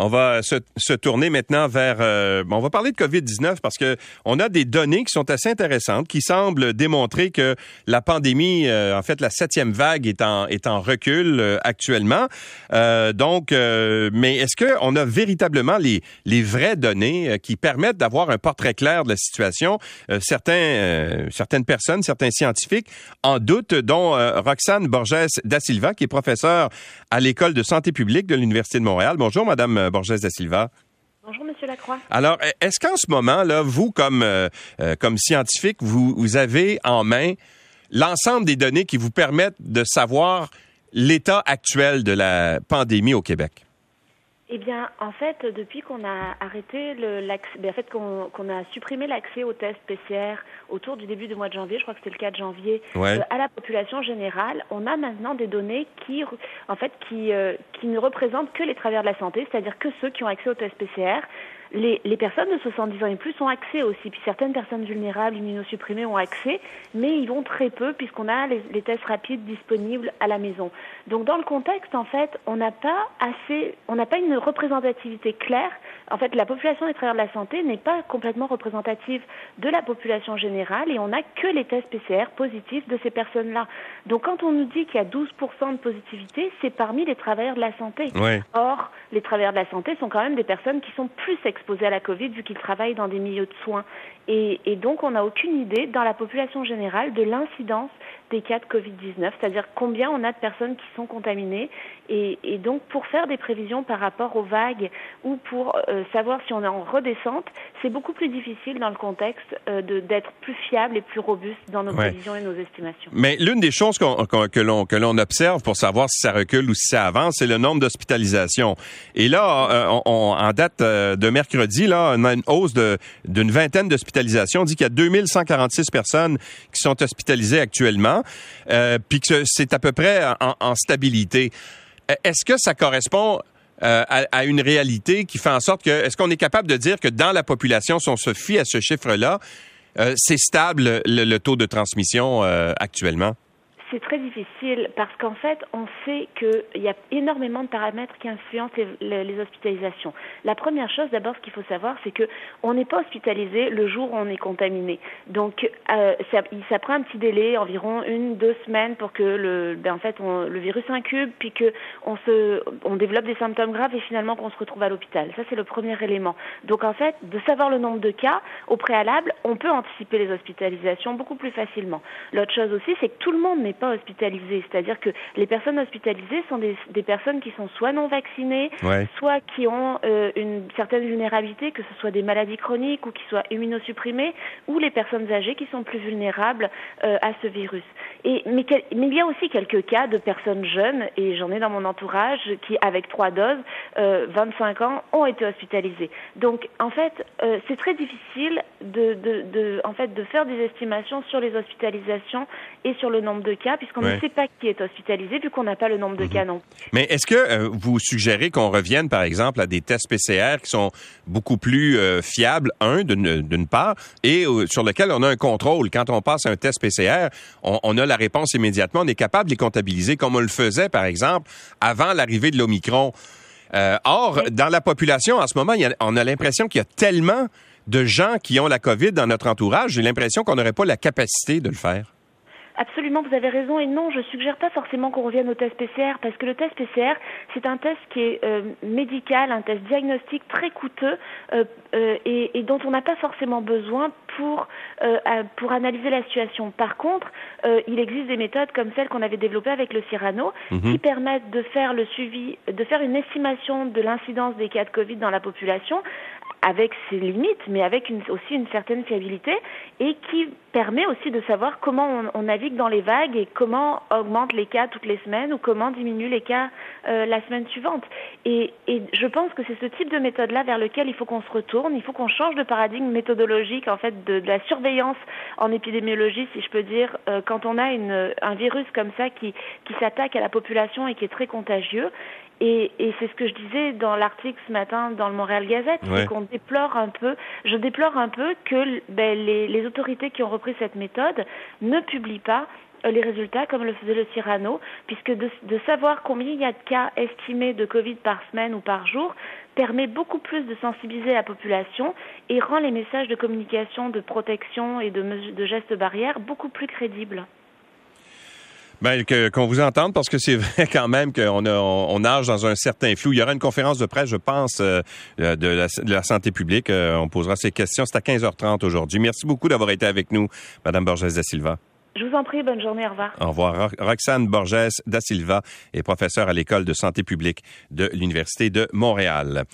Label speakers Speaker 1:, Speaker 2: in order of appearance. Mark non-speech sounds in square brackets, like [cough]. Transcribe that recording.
Speaker 1: On va se, tourner maintenant vers. Euh, on va parler de COVID-19 parce que on a des données qui sont assez intéressantes, qui semblent démontrer que la pandémie, euh, en fait, la septième vague est en est en recul euh, actuellement. donc, mais est-ce que on a véritablement les les vraies données qui permettent d'avoir un portrait clair de la situation? Certains certaines personnes, certains scientifiques en doutent, dont Roxane Borges da Silva, qui est professeure à l'école de santé publique de l'université de Montréal. Bonjour, Madame Borges da Silva.
Speaker 2: Bonjour, Monsieur Lacroix.
Speaker 1: Alors, est-ce qu'en ce moment, là, vous, comme, euh, euh, comme scientifique, vous, vous avez en main l'ensemble des données qui vous permettent de savoir l'état actuel de la pandémie au Québec?
Speaker 2: Eh bien, en fait, depuis qu'on a arrêté le, l'accès, ben, en fait, qu'on, a supprimé l'accès aux tests PCR autour du début du mois de janvier, je crois que c'était le 4 janvier, euh, à la population générale, on a maintenant des données qui, en fait, qui, euh, qui ne représentent que les travailleurs de la santé, c'est-à-dire que ceux qui ont accès aux tests PCR les, les, personnes de 70 ans et plus ont accès aussi. Puis certaines personnes vulnérables, immunosupprimées, ont accès, mais ils vont très peu puisqu'on a les, les, tests rapides disponibles à la maison. Donc dans le contexte, en fait, on n'a pas assez, on n'a pas une représentativité claire. En fait, la population des travailleurs de la santé n'est pas complètement représentative de la population générale et on n'a que les tests PCR positifs de ces personnes-là. Donc quand on nous dit qu'il y a 12% de positivité, c'est parmi les travailleurs de la santé. Or, les travailleurs de la santé sont quand même des personnes qui sont plus exposés à la Covid vu qu'ils travaillent dans des milieux de soins. Et, et donc, on n'a aucune idée dans la population générale de l'incidence des cas de Covid-19, c'est-à-dire combien on a de personnes qui sont contaminées. Et, et, donc, pour faire des prévisions par rapport aux vagues ou pour euh, savoir si on est en redescente, c'est beaucoup plus difficile dans le contexte euh, d'être plus fiable et plus robuste dans nos prévisions et nos estimations.
Speaker 1: Mais l'une des choses que l'on que l'on observe pour savoir si ça recule ou si ça avance, c'est le nombre d'hospitalisations. Et là, euh, on, en date de mercredi, là, on a une hausse d'une vingtaine d'hospitalisations. On dit qu'il y a 2146 personnes qui sont hospitalisées actuellement. Euh, puis que c'est à peu près en, stabilité. E, est-ce que ça correspond euh, à, une réalité qui fait en sorte que, est-ce qu'on est capable de dire que dans la population, si on se fie à ce chiffre-là, euh, c'est stable le, taux de transmission actuellement?
Speaker 2: C'est très difficile parce qu'en fait, on sait qu'il y a énormément de paramètres qui influencent les, hospitalisations. La première chose, d'abord, ce qu'il faut savoir, c'est que on n'est pas hospitalisé le jour où on est contaminé. Donc, euh, ça, prend un petit délai, environ une, deux semaines, pour que le, ben, en fait, le virus incube, puis que on se, on développe des symptômes graves et finalement qu'on se retrouve à l'hôpital. Ça, c'est le premier élément. Donc, en fait, de savoir le nombre de cas au préalable, on peut anticiper les hospitalisations beaucoup plus facilement. L'autre chose aussi, c'est que tout le monde n'est pas hospitalisés. C'est-à-dire que les personnes hospitalisées sont des, des personnes qui sont soit non vaccinées, soit qui ont euh, une certaine vulnérabilité, que ce soit des maladies chroniques ou qui soient immunosupprimées, ou les personnes âgées qui sont plus vulnérables euh, à ce virus. Et, mais, mais, il y a aussi quelques cas de personnes jeunes, et j'en ai dans mon entourage, qui, avec trois doses, euh, 25 ans, ont été hospitalisées. Donc, en fait, euh, c'est très difficile de, de, de, en fait, de faire des estimations sur les hospitalisations et sur le nombre de cas, puisqu'on ne sait pas qui est hospitalisé, vu qu'on n'a pas le nombre de mhm. cas non.
Speaker 1: Mais est-ce que euh, vous suggérez qu'on revienne, par exemple, à des tests PCR qui sont beaucoup plus euh, fiables, un, d'une part, et euh, sur lequel on a un contrôle? Quand on passe un test PCR, on, a la réponse immédiatement, on est capable de les comptabiliser comme on le faisait, par exemple, avant l'arrivée de l'Omicron. or, dans la population, en ce moment, on a l'impression qu'il y a tellement de gens qui ont la COVID dans notre entourage, j'ai l'impression qu'on n'aurait pas la capacité de le faire.
Speaker 2: Absolument, vous avez raison. Et non, je suggère pas forcément qu'on revienne au test PCR parce que le test PCR, c'est un test qui est euh, médical, un test diagnostique très coûteux euh, euh, et, et, dont on n'a pas forcément besoin pour pour analyser la situation. Par contre, il existe des méthodes comme celle qu'on avait développée avec le Cyrano mhm. qui permettent de faire le suivi, de faire une estimation de l'incidence des cas de Covid dans la population avec ses limites, mais avec une, aussi une certaine fiabilité, et qui permet aussi de savoir comment on, on, navigue dans les vagues et comment augmente les cas toutes les semaines ou comment diminue les cas euh, la semaine suivante. Et, et je pense que c'est ce type de méthode-là vers lequel il faut qu'on se retourne. Il faut qu'on change de paradigme méthodologique en fait de, de, la surveillance en épidémiologie, si je peux dire, euh, quand on a une, un virus comme ça qui, qui s'attaque à la population et qui est très contagieux. Et, et c'est ce que je disais dans l'article ce matin dans le Montréal Gazette, c'est qu'on je déplore un peu que ben, les, autorités qui ont repris cette méthode ne publient pas euh, les résultats comme le faisait le Cyrano, puisque de, de, savoir combien il y a de cas estimés de Covid par semaine ou par jour permet beaucoup plus de sensibiliser la population et rend les messages de communication, de protection et de, de gestes barrières beaucoup plus crédibles.
Speaker 1: Ben, qu'on vous entende, parce que c'est [laughs] vrai quand même qu'on on, nage dans un certain flou. Il y aura une conférence de presse, je pense, euh, de, la, de, la, santé publique. Euh, on posera ces questions. C'est à 15h30 aujourd'hui. Merci beaucoup d'avoir été avec nous, Madame Borges da Silva.
Speaker 2: Je vous en prie, bonne journée, au revoir.
Speaker 1: Au revoir. Roxane Borges da Silva est professeure à l'École de santé publique de l'Université de Montréal.